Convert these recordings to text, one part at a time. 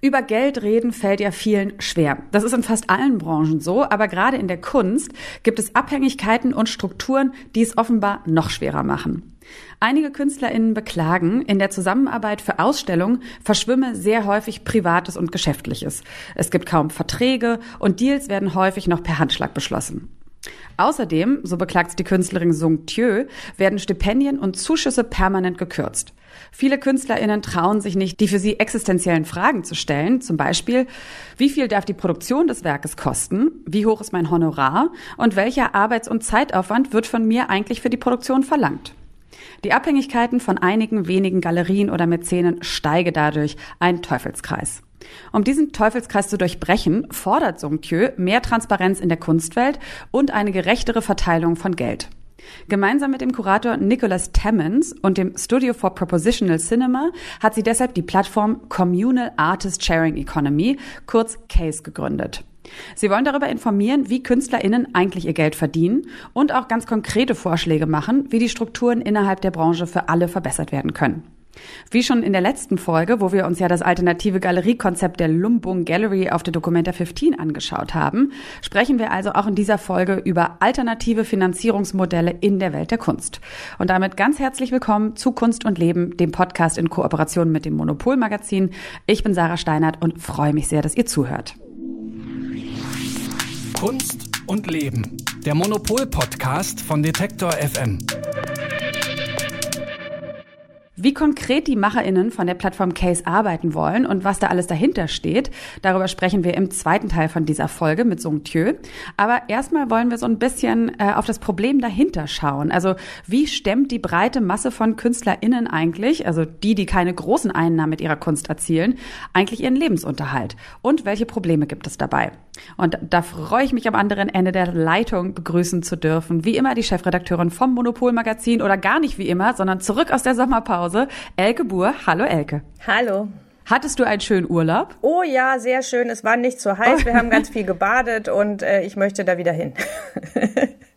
Über Geld reden fällt ja vielen schwer. Das ist in fast allen Branchen so, aber gerade in der Kunst gibt es Abhängigkeiten und Strukturen, die es offenbar noch schwerer machen. Einige KünstlerInnen beklagen, in der Zusammenarbeit für Ausstellungen verschwimme sehr häufig Privates und Geschäftliches. Es gibt kaum Verträge und Deals werden häufig noch per Handschlag beschlossen. Außerdem, so beklagt die Künstlerin Sung Thieu, werden Stipendien und Zuschüsse permanent gekürzt. Viele KünstlerInnen trauen sich nicht, die für sie existenziellen Fragen zu stellen. Zum Beispiel, wie viel darf die Produktion des Werkes kosten? Wie hoch ist mein Honorar? Und welcher Arbeits- und Zeitaufwand wird von mir eigentlich für die Produktion verlangt? Die Abhängigkeiten von einigen wenigen Galerien oder Mäzenen steige dadurch ein Teufelskreis. Um diesen Teufelskreis zu durchbrechen, fordert Songtjö mehr Transparenz in der Kunstwelt und eine gerechtere Verteilung von Geld. Gemeinsam mit dem Kurator Nicholas Tammons und dem Studio for Propositional Cinema hat sie deshalb die Plattform Communal Artist Sharing Economy, kurz CASE, gegründet. Sie wollen darüber informieren, wie KünstlerInnen eigentlich ihr Geld verdienen und auch ganz konkrete Vorschläge machen, wie die Strukturen innerhalb der Branche für alle verbessert werden können. Wie schon in der letzten Folge, wo wir uns ja das alternative Galeriekonzept der Lumbung Gallery auf der Documenta 15 angeschaut haben, sprechen wir also auch in dieser Folge über alternative Finanzierungsmodelle in der Welt der Kunst. Und damit ganz herzlich willkommen zu Kunst und Leben, dem Podcast in Kooperation mit dem Monopol Magazin. Ich bin Sarah Steinert und freue mich sehr, dass ihr zuhört. Kunst und Leben, der Monopol Podcast von Detektor FM. Wie konkret die MacherInnen von der Plattform Case arbeiten wollen und was da alles dahinter steht, darüber sprechen wir im zweiten Teil von dieser Folge mit Song Thieu. Aber erstmal wollen wir so ein bisschen äh, auf das Problem dahinter schauen. Also wie stemmt die breite Masse von KünstlerInnen eigentlich, also die, die keine großen Einnahmen mit ihrer Kunst erzielen, eigentlich ihren Lebensunterhalt? Und welche Probleme gibt es dabei? Und da freue ich mich am anderen Ende der Leitung begrüßen zu dürfen. Wie immer die Chefredakteurin vom Monopol Magazin oder gar nicht wie immer, sondern zurück aus der Sommerpause Hause. Elke Buhr. Hallo Elke. Hallo. Hattest du einen schönen Urlaub? Oh ja, sehr schön. Es war nicht so heiß. Wir haben ganz viel gebadet und äh, ich möchte da wieder hin.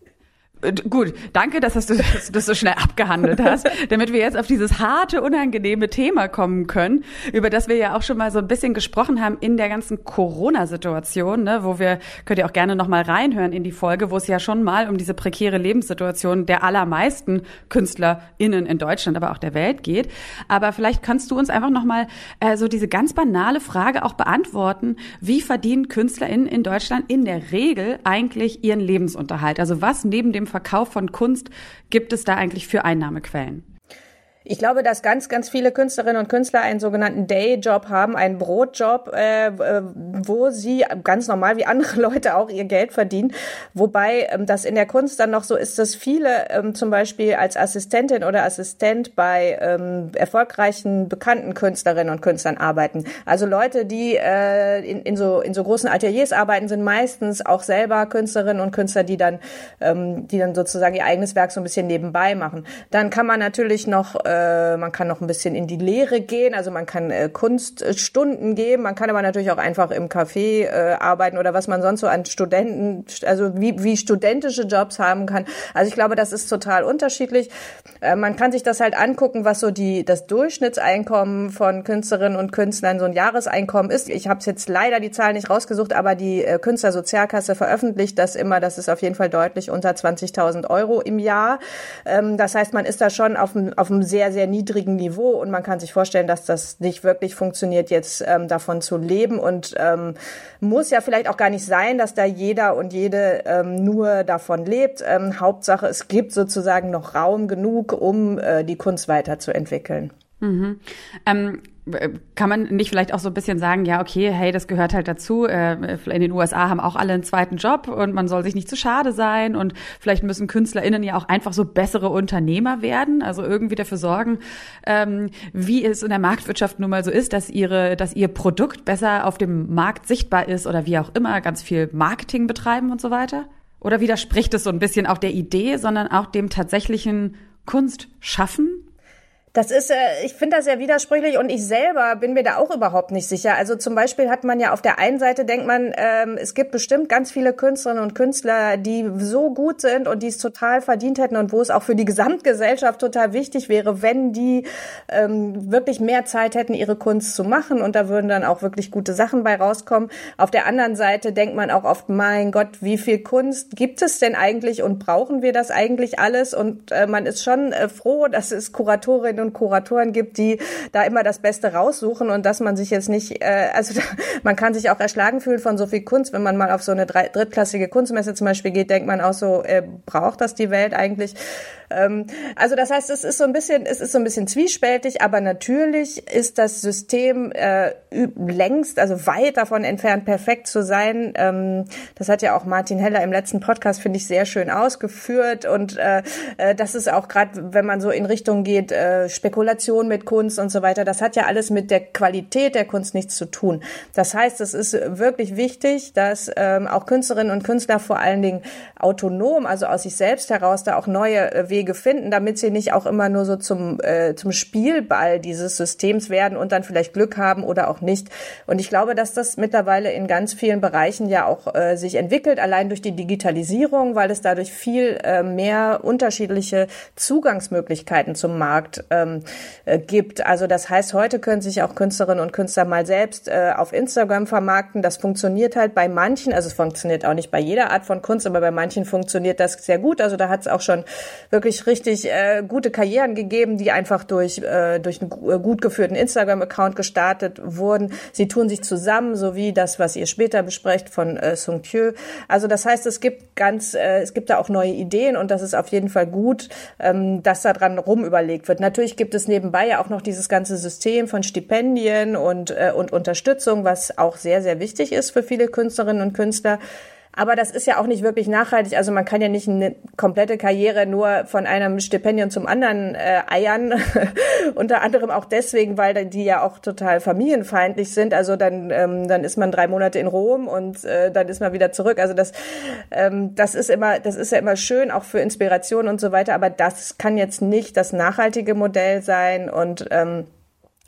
Äh, gut, danke, dass, du das so schnell abgehandelt hast, damit wir jetzt auf dieses harte, unangenehme Thema kommen können, über das wir ja auch schon mal so ein bisschen gesprochen haben in der ganzen Corona-Situation, ne, wo wir, könnt ihr auch gerne noch mal reinhören in die Folge, wo es ja schon mal um diese prekäre Lebenssituation der allermeisten KünstlerInnen in Deutschland, aber auch der Welt geht. Aber vielleicht kannst du uns einfach noch mal äh, so diese ganz banale Frage auch beantworten, wie verdienen KünstlerInnen in Deutschland in der Regel eigentlich ihren Lebensunterhalt? Also was neben dem Verkauf von Kunst gibt es da eigentlich für Einnahmequellen? Ich glaube, dass ganz, ganz viele Künstlerinnen und Künstler einen sogenannten Dayjob haben, einen Brotjob, äh, äh wo sie ganz normal wie andere Leute auch ihr Geld verdienen. Wobei ähm, das in der Kunst dann noch so ist, dass viele ähm, zum Beispiel als Assistentin oder Assistent bei ähm, erfolgreichen, bekannten Künstlerinnen und Künstlern arbeiten. Also Leute, die äh, in, in, so, in so großen Ateliers arbeiten, sind meistens auch selber Künstlerinnen und Künstler, die dann, ähm, die dann sozusagen ihr eigenes Werk so ein bisschen nebenbei machen. Dann kann man natürlich noch äh, man kann noch ein bisschen in die Lehre gehen, also man kann äh, Kunststunden geben, man kann aber natürlich auch einfach im Café äh, arbeiten oder was man sonst so an Studenten, also wie, wie studentische Jobs haben kann. Also ich glaube, das ist total unterschiedlich. Äh, man kann sich das halt angucken, was so die das Durchschnittseinkommen von Künstlerinnen und Künstlern so ein Jahreseinkommen ist. Ich habe jetzt leider die Zahlen nicht rausgesucht, aber die äh, Künstlersozialkasse veröffentlicht das immer. Das ist auf jeden Fall deutlich unter 20.000 Euro im Jahr. Ähm, das heißt, man ist da schon auf einem, auf einem sehr sehr, sehr niedrigen Niveau und man kann sich vorstellen, dass das nicht wirklich funktioniert, jetzt ähm, davon zu leben und ähm, muss ja vielleicht auch gar nicht sein, dass da jeder und jede ähm, nur davon lebt. Ähm, Hauptsache, es gibt sozusagen noch Raum genug, um äh, die Kunst weiterzuentwickeln. Mhm. Ähm, kann man nicht vielleicht auch so ein bisschen sagen, ja, okay, hey, das gehört halt dazu. Äh, in den USA haben auch alle einen zweiten Job und man soll sich nicht zu schade sein und vielleicht müssen KünstlerInnen ja auch einfach so bessere Unternehmer werden, also irgendwie dafür sorgen, ähm, wie es in der Marktwirtschaft nun mal so ist, dass ihre, dass ihr Produkt besser auf dem Markt sichtbar ist oder wie auch immer, ganz viel Marketing betreiben und so weiter? Oder widerspricht es so ein bisschen auch der Idee, sondern auch dem tatsächlichen Kunstschaffen? Das ist, äh, ich finde das sehr widersprüchlich und ich selber bin mir da auch überhaupt nicht sicher. Also zum Beispiel hat man ja auf der einen Seite denkt man, ähm, es gibt bestimmt ganz viele Künstlerinnen und Künstler, die so gut sind und die es total verdient hätten und wo es auch für die Gesamtgesellschaft total wichtig wäre, wenn die ähm, wirklich mehr Zeit hätten, ihre Kunst zu machen und da würden dann auch wirklich gute Sachen bei rauskommen. Auf der anderen Seite denkt man auch oft, mein Gott, wie viel Kunst gibt es denn eigentlich und brauchen wir das eigentlich alles? Und äh, man ist schon äh, froh, dass es Kuratorinnen und Kuratoren gibt, die da immer das Beste raussuchen und dass man sich jetzt nicht, äh, also man kann sich auch erschlagen fühlen von so viel Kunst. Wenn man mal auf so eine drittklassige Kunstmesse zum Beispiel geht, denkt man auch so, äh, braucht das die Welt eigentlich? Ähm, also das heißt, es ist so ein bisschen, es ist so ein bisschen zwiespältig, aber natürlich ist das System äh, längst, also weit davon entfernt, perfekt zu sein. Ähm, das hat ja auch Martin Heller im letzten Podcast, finde ich, sehr schön ausgeführt. Und äh, äh, das ist auch gerade, wenn man so in Richtung geht, äh, Spekulation mit Kunst und so weiter, das hat ja alles mit der Qualität der Kunst nichts zu tun. Das heißt, es ist wirklich wichtig, dass ähm, auch Künstlerinnen und Künstler vor allen Dingen autonom, also aus sich selbst heraus, da auch neue äh, Wege finden, damit sie nicht auch immer nur so zum, äh, zum Spielball dieses Systems werden und dann vielleicht Glück haben oder auch nicht. Und ich glaube, dass das mittlerweile in ganz vielen Bereichen ja auch äh, sich entwickelt, allein durch die Digitalisierung, weil es dadurch viel äh, mehr unterschiedliche Zugangsmöglichkeiten zum Markt ähm, äh, gibt. Also das heißt, heute können sich auch Künstlerinnen und Künstler mal selbst äh, auf Instagram vermarkten. Das funktioniert halt bei manchen, also es funktioniert auch nicht bei jeder Art von Kunst, aber bei manchen funktioniert das sehr gut. Also da hat es auch schon wirklich richtig äh, gute Karrieren gegeben, die einfach durch, äh, durch einen gut geführten Instagram-Account gestartet wurden. Sie tun sich zusammen, so wie das, was ihr später besprecht von äh, Sung Tue. Also das heißt, es gibt ganz, äh, es gibt da auch neue Ideen und das ist auf jeden Fall gut, ähm, dass da dran rumüberlegt wird. Natürlich gibt es nebenbei ja auch noch dieses ganze System von Stipendien und, äh, und Unterstützung, was auch sehr, sehr wichtig ist für viele Künstlerinnen und Künstler. Aber das ist ja auch nicht wirklich nachhaltig. Also man kann ja nicht eine komplette Karriere nur von einem Stipendium zum anderen äh, eiern. Unter anderem auch deswegen, weil die ja auch total familienfeindlich sind. Also dann, ähm, dann ist man drei Monate in Rom und äh, dann ist man wieder zurück. Also das, ähm, das ist immer, das ist ja immer schön, auch für Inspiration und so weiter. Aber das kann jetzt nicht das nachhaltige Modell sein und ähm,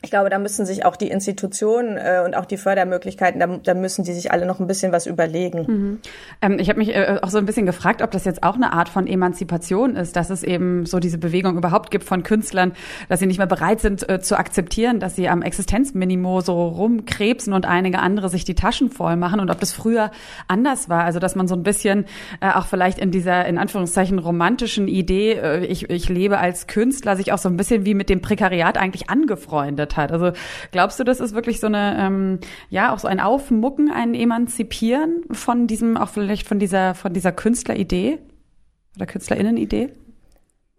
ich glaube, da müssen sich auch die Institutionen äh, und auch die Fördermöglichkeiten, da, da müssen die sich alle noch ein bisschen was überlegen. Mhm. Ähm, ich habe mich äh, auch so ein bisschen gefragt, ob das jetzt auch eine Art von Emanzipation ist, dass es eben so diese Bewegung überhaupt gibt von Künstlern, dass sie nicht mehr bereit sind äh, zu akzeptieren, dass sie am Existenzminimo so rumkrebsen und einige andere sich die Taschen voll machen und ob das früher anders war. Also dass man so ein bisschen äh, auch vielleicht in dieser in Anführungszeichen romantischen Idee, äh, ich, ich lebe als Künstler, sich auch so ein bisschen wie mit dem Prekariat eigentlich angefreundet hat. Also glaubst du, das ist wirklich so eine, ähm, ja, auch so ein Aufmucken, ein Emanzipieren von diesem, auch vielleicht von dieser, von dieser Künstleridee oder Künstlerinnenidee?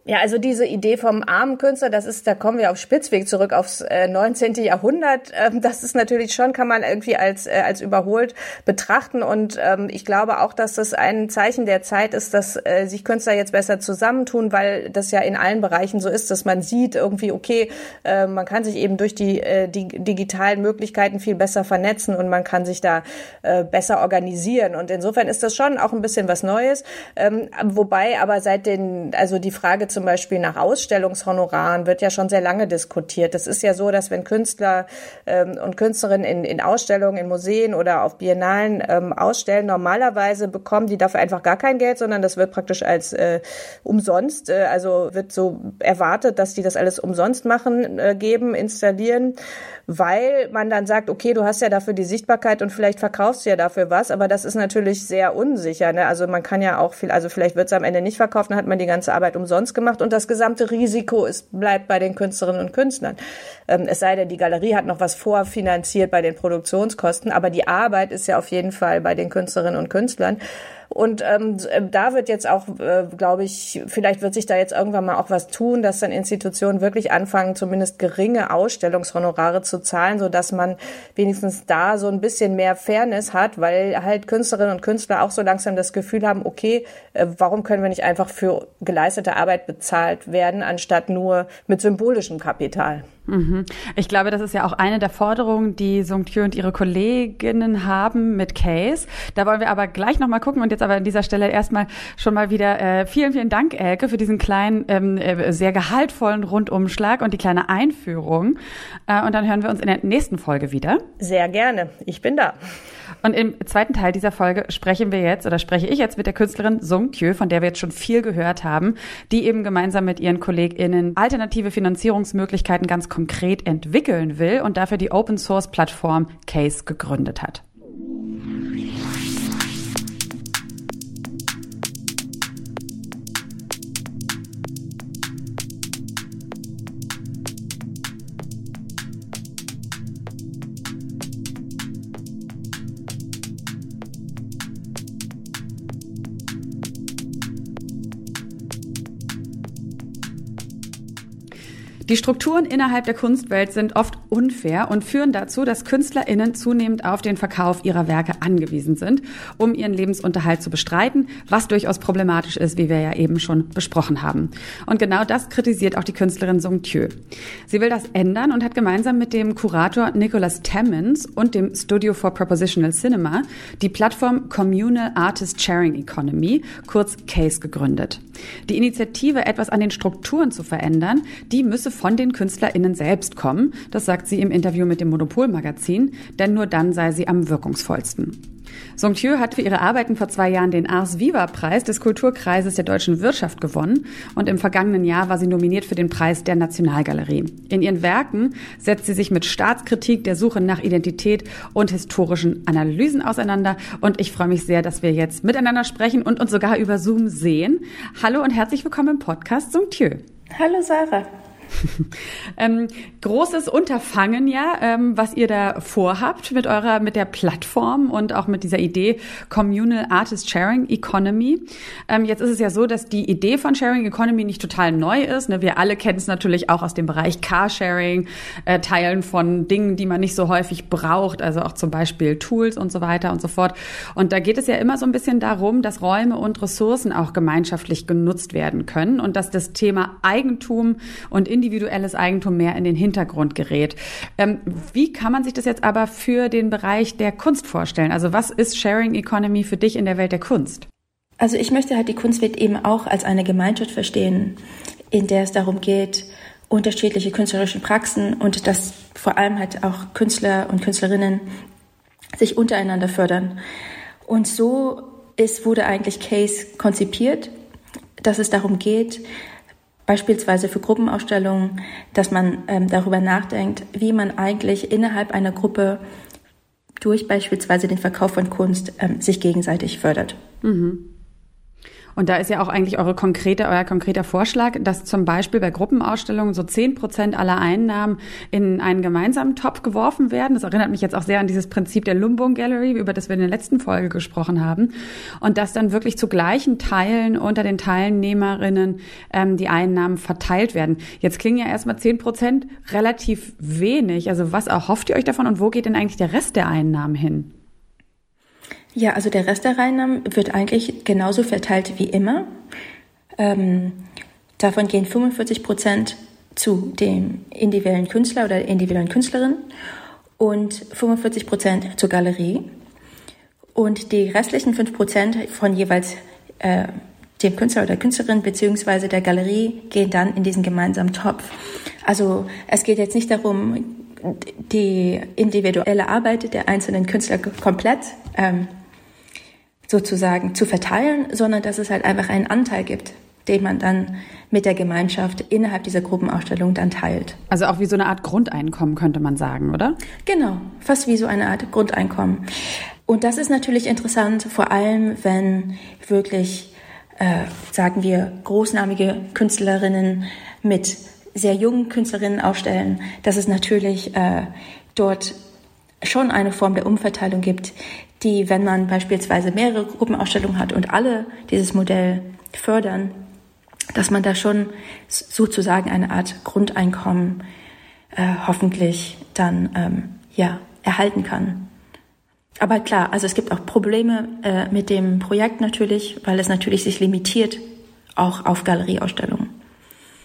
Ja, also diese Idee vom armen Künstler, das ist, da kommen wir auf Spitzweg zurück aufs äh, 19. Jahrhundert. Ähm, das ist natürlich schon, kann man irgendwie als, äh, als überholt betrachten. Und ähm, ich glaube auch, dass das ein Zeichen der Zeit ist, dass äh, sich Künstler jetzt besser zusammentun, weil das ja in allen Bereichen so ist, dass man sieht irgendwie, okay, äh, man kann sich eben durch die, äh, die digitalen Möglichkeiten viel besser vernetzen und man kann sich da äh, besser organisieren. Und insofern ist das schon auch ein bisschen was Neues. Ähm, wobei aber seit den, also die Frage zum Beispiel nach Ausstellungshonoraren wird ja schon sehr lange diskutiert. Es ist ja so, dass wenn Künstler ähm, und Künstlerinnen in, in Ausstellungen, in Museen oder auf Biennalen ähm, ausstellen, normalerweise bekommen die dafür einfach gar kein Geld, sondern das wird praktisch als äh, umsonst, äh, also wird so erwartet, dass die das alles umsonst machen, äh, geben, installieren weil man dann sagt, okay, du hast ja dafür die Sichtbarkeit und vielleicht verkaufst du ja dafür was, aber das ist natürlich sehr unsicher. Ne? Also man kann ja auch viel, also vielleicht wird es am Ende nicht verkauft, dann hat man die ganze Arbeit umsonst gemacht und das gesamte Risiko ist, bleibt bei den Künstlerinnen und Künstlern. Ähm, es sei denn, die Galerie hat noch was vorfinanziert bei den Produktionskosten, aber die Arbeit ist ja auf jeden Fall bei den Künstlerinnen und Künstlern. Und ähm, da wird jetzt auch, äh, glaube ich, vielleicht wird sich da jetzt irgendwann mal auch was tun, dass dann Institutionen wirklich anfangen, zumindest geringe Ausstellungshonorare zu zahlen, so dass man wenigstens da so ein bisschen mehr Fairness hat, weil halt Künstlerinnen und Künstler auch so langsam das Gefühl haben, okay, äh, warum können wir nicht einfach für geleistete Arbeit bezahlt werden, anstatt nur mit symbolischem Kapital? Mhm. Ich glaube, das ist ja auch eine der Forderungen, die Sungtjö und ihre Kolleginnen haben mit Case. Da wollen wir aber gleich nochmal gucken und jetzt aber an dieser Stelle erstmal schon mal wieder äh, vielen, vielen Dank, Elke, für diesen kleinen, ähm, äh, sehr gehaltvollen Rundumschlag und die kleine Einführung. Äh, und dann hören wir uns in der nächsten Folge wieder. Sehr gerne. Ich bin da. Und im zweiten Teil dieser Folge sprechen wir jetzt oder spreche ich jetzt mit der Künstlerin Sung Kyo, von der wir jetzt schon viel gehört haben, die eben gemeinsam mit ihren KollegInnen alternative Finanzierungsmöglichkeiten ganz konkret entwickeln will und dafür die Open Source Plattform Case gegründet hat. Die Strukturen innerhalb der Kunstwelt sind oft unfair und führen dazu, dass KünstlerInnen zunehmend auf den Verkauf ihrer Werke angewiesen sind, um ihren Lebensunterhalt zu bestreiten, was durchaus problematisch ist, wie wir ja eben schon besprochen haben. Und genau das kritisiert auch die Künstlerin Sung Thieu. Sie will das ändern und hat gemeinsam mit dem Kurator Nicholas Tammons und dem Studio for Propositional Cinema die Plattform Communal Artist Sharing Economy, kurz CASE, gegründet. Die Initiative, etwas an den Strukturen zu verändern, die müsse von den KünstlerInnen selbst kommen. Das sagt sie im Interview mit dem Monopol-Magazin, denn nur dann sei sie am wirkungsvollsten. Song Thieu hat für ihre Arbeiten vor zwei Jahren den Ars Viva Preis des Kulturkreises der deutschen Wirtschaft gewonnen und im vergangenen Jahr war sie nominiert für den Preis der Nationalgalerie. In ihren Werken setzt sie sich mit Staatskritik, der Suche nach Identität und historischen Analysen auseinander und ich freue mich sehr, dass wir jetzt miteinander sprechen und uns sogar über Zoom sehen. Hallo und herzlich willkommen im Podcast Song Thieu. Hallo Sarah. ähm, großes Unterfangen ja, ähm, was ihr da vorhabt mit eurer, mit der Plattform und auch mit dieser Idee Communal Artist Sharing Economy. Ähm, jetzt ist es ja so, dass die Idee von Sharing Economy nicht total neu ist. Ne? Wir alle kennen es natürlich auch aus dem Bereich Carsharing, äh, Teilen von Dingen, die man nicht so häufig braucht, also auch zum Beispiel Tools und so weiter und so fort. Und da geht es ja immer so ein bisschen darum, dass Räume und Ressourcen auch gemeinschaftlich genutzt werden können und dass das Thema Eigentum und individuelles Eigentum mehr in den Hintergrund gerät. Ähm, wie kann man sich das jetzt aber für den Bereich der Kunst vorstellen? Also was ist Sharing Economy für dich in der Welt der Kunst? Also ich möchte halt die Kunstwelt eben auch als eine Gemeinschaft verstehen, in der es darum geht, unterschiedliche künstlerische Praxen und dass vor allem halt auch Künstler und Künstlerinnen sich untereinander fördern. Und so ist, wurde eigentlich Case konzipiert, dass es darum geht, Beispielsweise für Gruppenausstellungen, dass man ähm, darüber nachdenkt, wie man eigentlich innerhalb einer Gruppe durch beispielsweise den Verkauf von Kunst ähm, sich gegenseitig fördert. Mhm. Und da ist ja auch eigentlich eure konkrete, euer konkreter Vorschlag, dass zum Beispiel bei Gruppenausstellungen so zehn Prozent aller Einnahmen in einen gemeinsamen Topf geworfen werden. Das erinnert mich jetzt auch sehr an dieses Prinzip der Lumbung Gallery, über das wir in der letzten Folge gesprochen haben. Und dass dann wirklich zu gleichen Teilen unter den Teilnehmerinnen ähm, die Einnahmen verteilt werden. Jetzt klingen ja erstmal zehn Prozent relativ wenig. Also was erhofft ihr euch davon und wo geht denn eigentlich der Rest der Einnahmen hin? Ja, also der Rest der Einnahmen wird eigentlich genauso verteilt wie immer. Ähm, davon gehen 45 Prozent zu dem individuellen Künstler oder der individuellen Künstlerin und 45 Prozent zur Galerie. Und die restlichen 5 Prozent von jeweils äh, dem Künstler oder Künstlerin beziehungsweise der Galerie gehen dann in diesen gemeinsamen Topf. Also es geht jetzt nicht darum, die individuelle Arbeit der einzelnen Künstler komplett ähm, sozusagen zu verteilen, sondern dass es halt einfach einen Anteil gibt, den man dann mit der Gemeinschaft innerhalb dieser Gruppenausstellung dann teilt. Also auch wie so eine Art Grundeinkommen könnte man sagen, oder? Genau, fast wie so eine Art Grundeinkommen. Und das ist natürlich interessant, vor allem wenn wirklich, äh, sagen wir, großnamige Künstlerinnen mit sehr jungen Künstlerinnen aufstellen, dass es natürlich äh, dort schon eine Form der Umverteilung gibt, die, wenn man beispielsweise mehrere Gruppenausstellungen hat und alle dieses Modell fördern, dass man da schon sozusagen eine Art Grundeinkommen äh, hoffentlich dann ähm, ja erhalten kann. Aber klar, also es gibt auch Probleme äh, mit dem Projekt natürlich, weil es natürlich sich limitiert auch auf Galerieausstellungen.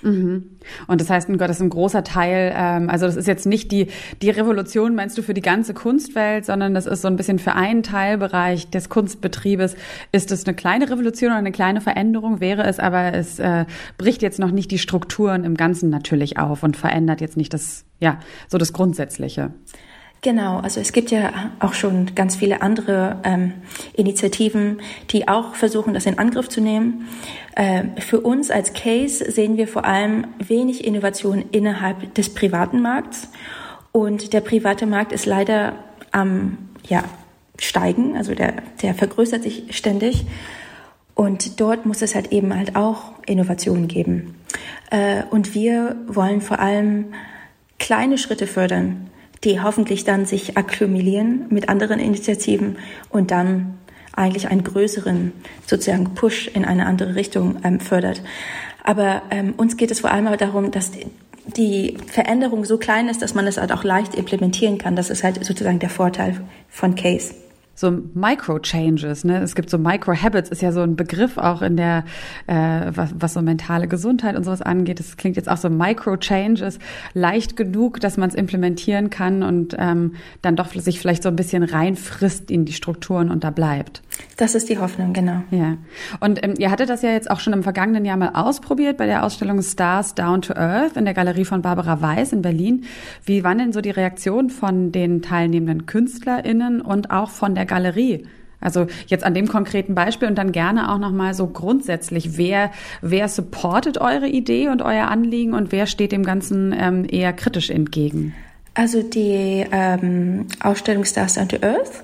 Mhm. Und das heißt, das ist ein großer Teil, ähm, also das ist jetzt nicht die, die Revolution, meinst du, für die ganze Kunstwelt, sondern das ist so ein bisschen für einen Teilbereich des Kunstbetriebes. Ist es eine kleine Revolution oder eine kleine Veränderung? Wäre es, aber es äh, bricht jetzt noch nicht die Strukturen im Ganzen natürlich auf und verändert jetzt nicht das, ja, so das Grundsätzliche. Genau, also es gibt ja auch schon ganz viele andere ähm, Initiativen, die auch versuchen, das in Angriff zu nehmen. Äh, für uns als Case sehen wir vor allem wenig Innovation innerhalb des privaten Markts. Und der private Markt ist leider am ja, steigen, also der, der vergrößert sich ständig. Und dort muss es halt eben halt auch Innovationen geben. Äh, und wir wollen vor allem kleine Schritte fördern die hoffentlich dann sich akkumulieren mit anderen Initiativen und dann eigentlich einen größeren sozusagen Push in eine andere Richtung ähm, fördert. Aber ähm, uns geht es vor allem darum, dass die Veränderung so klein ist, dass man es halt auch leicht implementieren kann. Das ist halt sozusagen der Vorteil von Case so Micro-Changes. Ne? Es gibt so Micro-Habits, ist ja so ein Begriff auch in der, äh, was, was so mentale Gesundheit und sowas angeht. Das klingt jetzt auch so Micro-Changes, leicht genug, dass man es implementieren kann und ähm, dann doch sich vielleicht so ein bisschen reinfrisst in die Strukturen und da bleibt. Das ist die Hoffnung, genau. Ja. Und ähm, ihr hattet das ja jetzt auch schon im vergangenen Jahr mal ausprobiert bei der Ausstellung Stars Down to Earth in der Galerie von Barbara Weiß in Berlin. Wie waren denn so die Reaktionen von den teilnehmenden KünstlerInnen und auch von der Galerie? Also jetzt an dem konkreten Beispiel und dann gerne auch nochmal so grundsätzlich, wer, wer supportet eure Idee und euer Anliegen und wer steht dem Ganzen ähm, eher kritisch entgegen? Also die ähm, Ausstellung Stars Down to Earth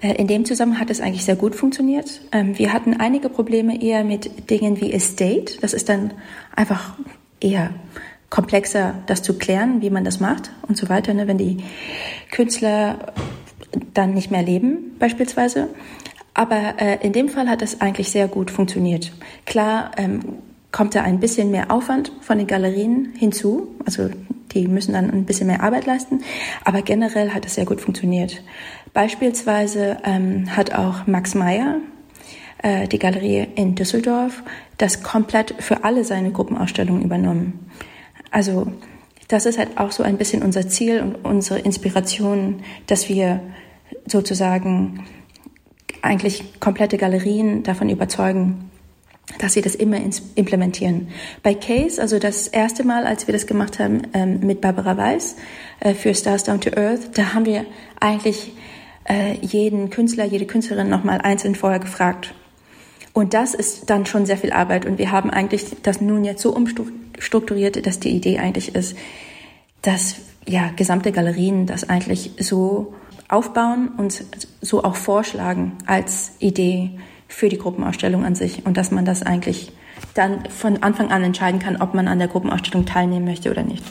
in dem Zusammenhang hat es eigentlich sehr gut funktioniert. Ähm, wir hatten einige Probleme eher mit Dingen wie Estate. Das ist dann einfach eher komplexer, das zu klären, wie man das macht und so weiter, ne, wenn die Künstler dann nicht mehr leben beispielsweise. Aber äh, in dem Fall hat es eigentlich sehr gut funktioniert. Klar ähm, kommt da ein bisschen mehr Aufwand von den Galerien hinzu, also die müssen dann ein bisschen mehr Arbeit leisten, aber generell hat es sehr gut funktioniert. Beispielsweise ähm, hat auch Max Meyer, äh, die Galerie in Düsseldorf, das komplett für alle seine Gruppenausstellungen übernommen. Also das ist halt auch so ein bisschen unser Ziel und unsere Inspiration, dass wir sozusagen eigentlich komplette Galerien davon überzeugen, dass sie das immer implementieren. Bei Case, also das erste Mal, als wir das gemacht haben ähm, mit Barbara Weiß äh, für Stars Down to Earth, da haben wir eigentlich äh, jeden Künstler, jede Künstlerin nochmal einzeln vorher gefragt. Und das ist dann schon sehr viel Arbeit. Und wir haben eigentlich das nun jetzt so umstrukturiert, dass die Idee eigentlich ist, dass ja gesamte Galerien das eigentlich so aufbauen und so auch vorschlagen als Idee für die Gruppenausstellung an sich und dass man das eigentlich dann von Anfang an entscheiden kann, ob man an der Gruppenausstellung teilnehmen möchte oder nicht.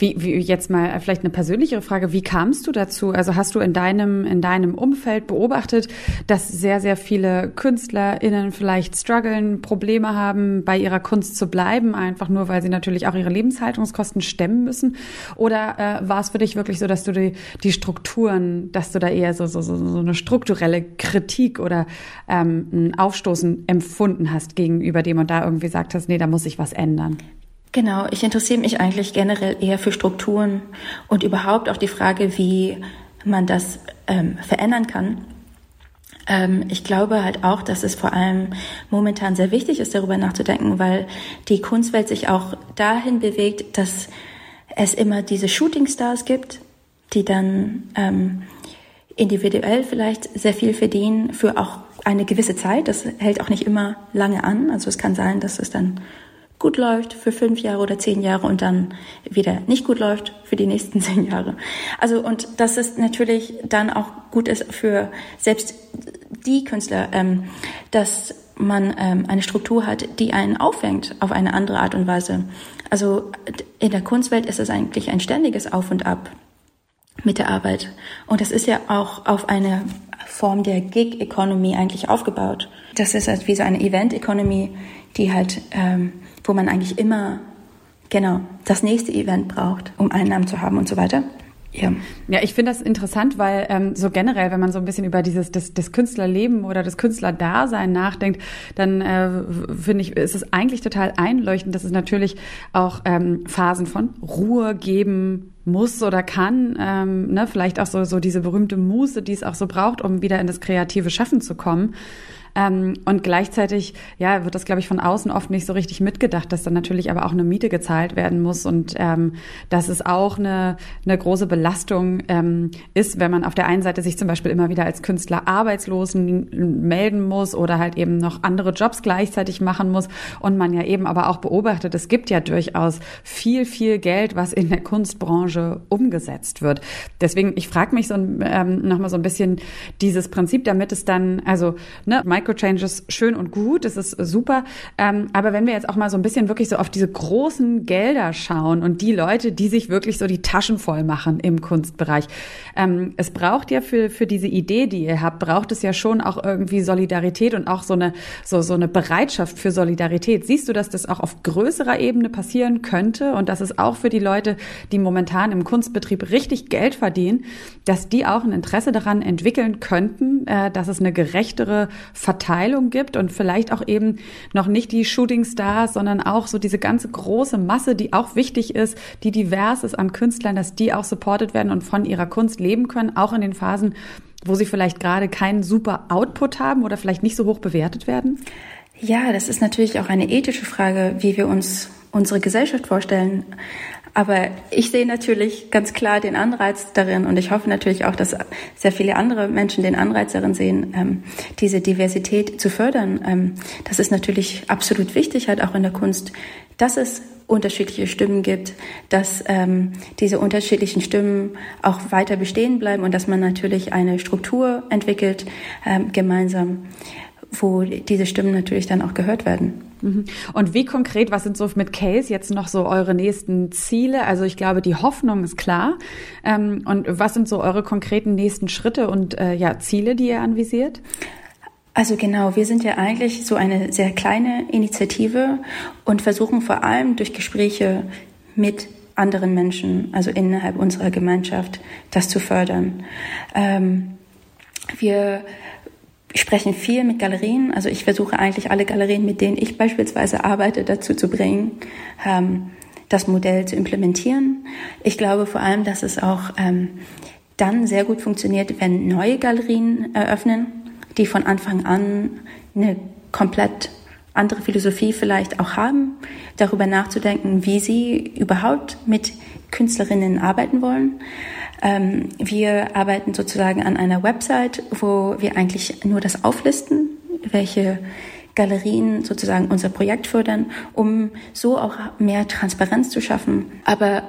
Wie, wie jetzt mal vielleicht eine persönlichere Frage, wie kamst du dazu? Also hast du in deinem in deinem Umfeld beobachtet, dass sehr sehr viele KünstlerInnen vielleicht strugglen, Probleme haben, bei ihrer Kunst zu bleiben, einfach nur weil sie natürlich auch ihre Lebenshaltungskosten stemmen müssen? Oder äh, war es für dich wirklich so, dass du die, die Strukturen, dass du da eher so so, so, so eine strukturelle Kritik oder ähm, ein Aufstoßen empfunden hast gegenüber dem und da irgendwie gesagt hast, nee, da muss sich was ändern? Genau, ich interessiere mich eigentlich generell eher für Strukturen und überhaupt auch die Frage, wie man das ähm, verändern kann. Ähm, ich glaube halt auch, dass es vor allem momentan sehr wichtig ist, darüber nachzudenken, weil die Kunstwelt sich auch dahin bewegt, dass es immer diese Shootingstars gibt, die dann ähm, individuell vielleicht sehr viel verdienen für auch eine gewisse Zeit. Das hält auch nicht immer lange an. Also es kann sein, dass es dann gut läuft für fünf Jahre oder zehn Jahre und dann wieder nicht gut läuft für die nächsten zehn Jahre. Also und dass es natürlich dann auch gut ist für selbst die Künstler, ähm, dass man ähm, eine Struktur hat, die einen auffängt auf eine andere Art und Weise. Also in der Kunstwelt ist es eigentlich ein ständiges Auf und Ab mit der Arbeit. Und das ist ja auch auf eine Form der Gig-Economy eigentlich aufgebaut. Das ist halt wie so eine Event-Economy, die halt ähm, wo man eigentlich immer genau das nächste Event braucht, um Einnahmen zu haben und so weiter. Ja, ja ich finde das interessant, weil ähm, so generell, wenn man so ein bisschen über dieses das, das Künstlerleben oder das Künstlerdasein nachdenkt, dann äh, finde ich, ist es eigentlich total einleuchtend, dass es natürlich auch ähm, Phasen von Ruhe geben muss oder kann, ähm, ne, vielleicht auch so, so diese berühmte Muße, die es auch so braucht, um wieder in das kreative Schaffen zu kommen. Ähm, und gleichzeitig, ja, wird das, glaube ich, von außen oft nicht so richtig mitgedacht, dass dann natürlich aber auch eine Miete gezahlt werden muss und ähm, dass es auch eine, eine große Belastung ähm, ist, wenn man auf der einen Seite sich zum Beispiel immer wieder als Künstler arbeitslosen melden muss oder halt eben noch andere Jobs gleichzeitig machen muss und man ja eben aber auch beobachtet, es gibt ja durchaus viel, viel Geld, was in der Kunstbranche umgesetzt wird. Deswegen, ich frage mich so ähm, nochmal so ein bisschen dieses Prinzip, damit es dann, also, ne, Microchanges schön und gut, das ist super. Ähm, aber wenn wir jetzt auch mal so ein bisschen wirklich so auf diese großen Gelder schauen und die Leute, die sich wirklich so die Taschen voll machen im Kunstbereich, ähm, es braucht ja für, für diese Idee, die ihr habt, braucht es ja schon auch irgendwie Solidarität und auch so eine, so, so eine Bereitschaft für Solidarität. Siehst du, dass das auch auf größerer Ebene passieren könnte und dass es auch für die Leute, die momentan im Kunstbetrieb richtig Geld verdienen, dass die auch ein Interesse daran entwickeln könnten, äh, dass es eine gerechtere Verteilung gibt und vielleicht auch eben noch nicht die Shooting Stars, sondern auch so diese ganze große Masse, die auch wichtig ist, die divers ist an Künstlern, dass die auch supported werden und von ihrer Kunst leben können, auch in den Phasen, wo sie vielleicht gerade keinen super Output haben oder vielleicht nicht so hoch bewertet werden? Ja, das ist natürlich auch eine ethische Frage, wie wir uns unsere Gesellschaft vorstellen. Aber ich sehe natürlich ganz klar den Anreiz darin und ich hoffe natürlich auch, dass sehr viele andere Menschen den Anreiz darin sehen, ähm, diese Diversität zu fördern. Ähm, das ist natürlich absolut wichtig, halt auch in der Kunst, dass es unterschiedliche Stimmen gibt, dass ähm, diese unterschiedlichen Stimmen auch weiter bestehen bleiben und dass man natürlich eine Struktur entwickelt ähm, gemeinsam, wo diese Stimmen natürlich dann auch gehört werden. Mhm. Und wie konkret, was sind so mit Case jetzt noch so eure nächsten Ziele? Also ich glaube, die Hoffnung ist klar. Ähm, und was sind so eure konkreten nächsten Schritte und äh, ja, Ziele, die ihr anvisiert? Also genau, wir sind ja eigentlich so eine sehr kleine Initiative und versuchen vor allem durch Gespräche mit anderen Menschen, also innerhalb unserer Gemeinschaft, das zu fördern. Ähm, wir sprechen viel mit Galerien. Also ich versuche eigentlich alle Galerien, mit denen ich beispielsweise arbeite, dazu zu bringen, ähm, das Modell zu implementieren. Ich glaube vor allem, dass es auch ähm, dann sehr gut funktioniert, wenn neue Galerien eröffnen, die von Anfang an eine komplett andere Philosophie vielleicht auch haben, darüber nachzudenken, wie sie überhaupt mit Künstlerinnen arbeiten wollen. Ähm, wir arbeiten sozusagen an einer Website, wo wir eigentlich nur das auflisten, welche Galerien sozusagen unser Projekt fördern, um so auch mehr Transparenz zu schaffen. Aber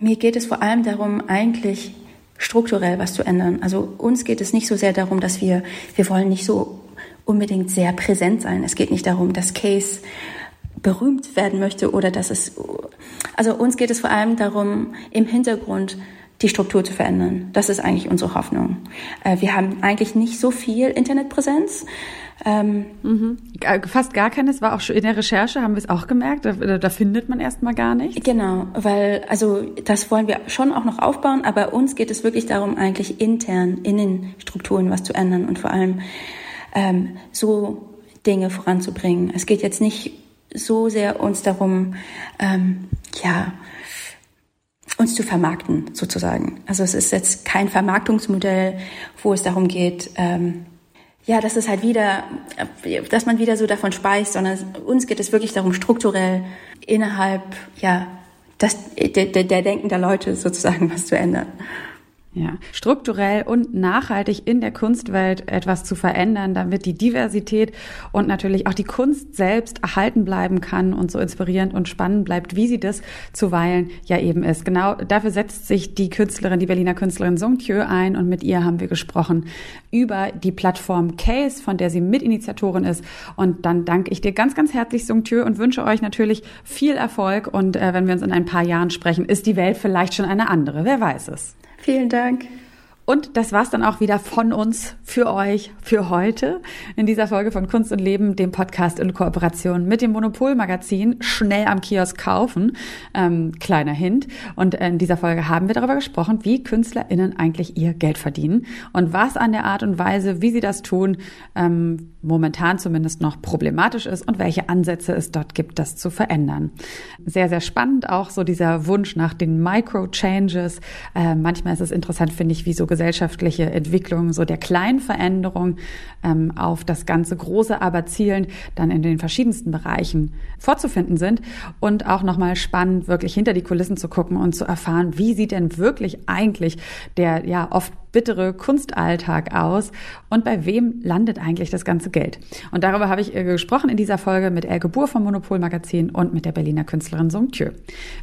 mir geht es vor allem darum, eigentlich strukturell was zu ändern. Also uns geht es nicht so sehr darum, dass wir, wir wollen nicht so unbedingt sehr präsent sein. Es geht nicht darum, dass Case berühmt werden möchte oder dass es, also uns geht es vor allem darum, im Hintergrund die Struktur zu verändern. Das ist eigentlich unsere Hoffnung. Äh, wir haben eigentlich nicht so viel Internetpräsenz. Ähm, mhm. Fast gar keines, war auch schon in der Recherche, haben wir es auch gemerkt, da, da findet man erstmal gar nichts. Genau, weil, also das wollen wir schon auch noch aufbauen, aber uns geht es wirklich darum, eigentlich intern in den Strukturen was zu ändern und vor allem ähm, so Dinge voranzubringen. Es geht jetzt nicht so sehr uns darum, ähm, ja, uns zu vermarkten, sozusagen. Also es ist jetzt kein Vermarktungsmodell, wo es darum geht, ähm, ja, dass es halt wieder, dass man wieder so davon speist, sondern uns geht es wirklich darum, strukturell innerhalb, ja, das, der, der, der Denken der Leute sozusagen was zu ändern. Ja, strukturell und nachhaltig in der Kunstwelt etwas zu verändern, damit die Diversität und natürlich auch die Kunst selbst erhalten bleiben kann und so inspirierend und spannend bleibt, wie sie das zuweilen ja eben ist. Genau dafür setzt sich die Künstlerin, die Berliner Künstlerin Sung Thieu ein und mit ihr haben wir gesprochen über die Plattform Case, von der sie Mitinitiatorin ist. Und dann danke ich dir ganz, ganz herzlich, Sung Thieu, und wünsche euch natürlich viel Erfolg. Und äh, wenn wir uns in ein paar Jahren sprechen, ist die Welt vielleicht schon eine andere. Wer weiß es. Vielen Dank. Und das war's dann auch wieder von uns für euch für heute in dieser Folge von Kunst und Leben, dem Podcast in Kooperation mit dem Monopol-Magazin. Schnell am Kiosk kaufen. Ähm, kleiner Hint. Und in dieser Folge haben wir darüber gesprochen, wie KünstlerInnen eigentlich ihr Geld verdienen und was an der Art und Weise, wie sie das tun, ähm, momentan zumindest noch problematisch ist und welche Ansätze es dort gibt, das zu verändern. Sehr, sehr spannend auch so dieser Wunsch nach den Micro-Changes. Äh, manchmal ist es interessant, finde ich, wie so gesellschaftliche Entwicklungen so der kleinen Veränderung ähm, auf das ganze große aber zielen dann in den verschiedensten Bereichen vorzufinden sind und auch nochmal spannend, wirklich hinter die Kulissen zu gucken und zu erfahren, wie sieht denn wirklich eigentlich der ja oft bittere Kunstalltag aus und bei wem landet eigentlich das ganze Geld? Und darüber habe ich äh, gesprochen in dieser Folge mit Elke Buhr vom Monopol Magazin und mit der Berliner Künstlerin Songtür.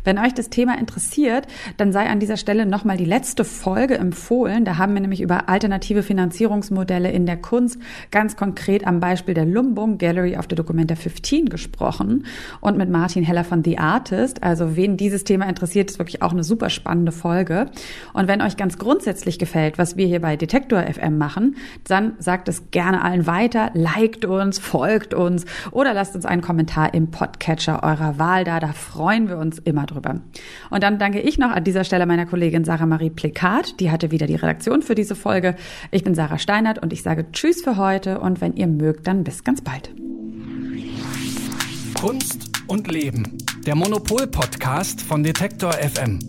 Wenn euch das Thema interessiert, dann sei an dieser Stelle nochmal die letzte Folge empfohlen. Da haben wir nämlich über alternative Finanzierungsmodelle in der Kunst ganz konkret am Beispiel der Lumbung Gallery of the Documenta 15 gesprochen und mit Martin Heller von The Artist. Also wen dieses Thema interessiert, ist wirklich auch eine super spannende Folge. Und wenn euch ganz grundsätzlich gefällt, was wir hier bei Detektor FM machen, dann sagt es gerne allen weiter, liked uns, folgt uns oder lasst uns einen Kommentar im Podcatcher eurer Wahl da. Da freuen wir uns immer drüber. Und dann danke ich noch an dieser Stelle meiner Kollegin Sarah Marie Plikat. Die hatte wieder die Redaktion für diese Folge. Ich bin Sarah Steinert und ich sage Tschüss für heute und wenn ihr mögt, dann bis ganz bald. Kunst und Leben. Der Monopol-Podcast von Detektor FM.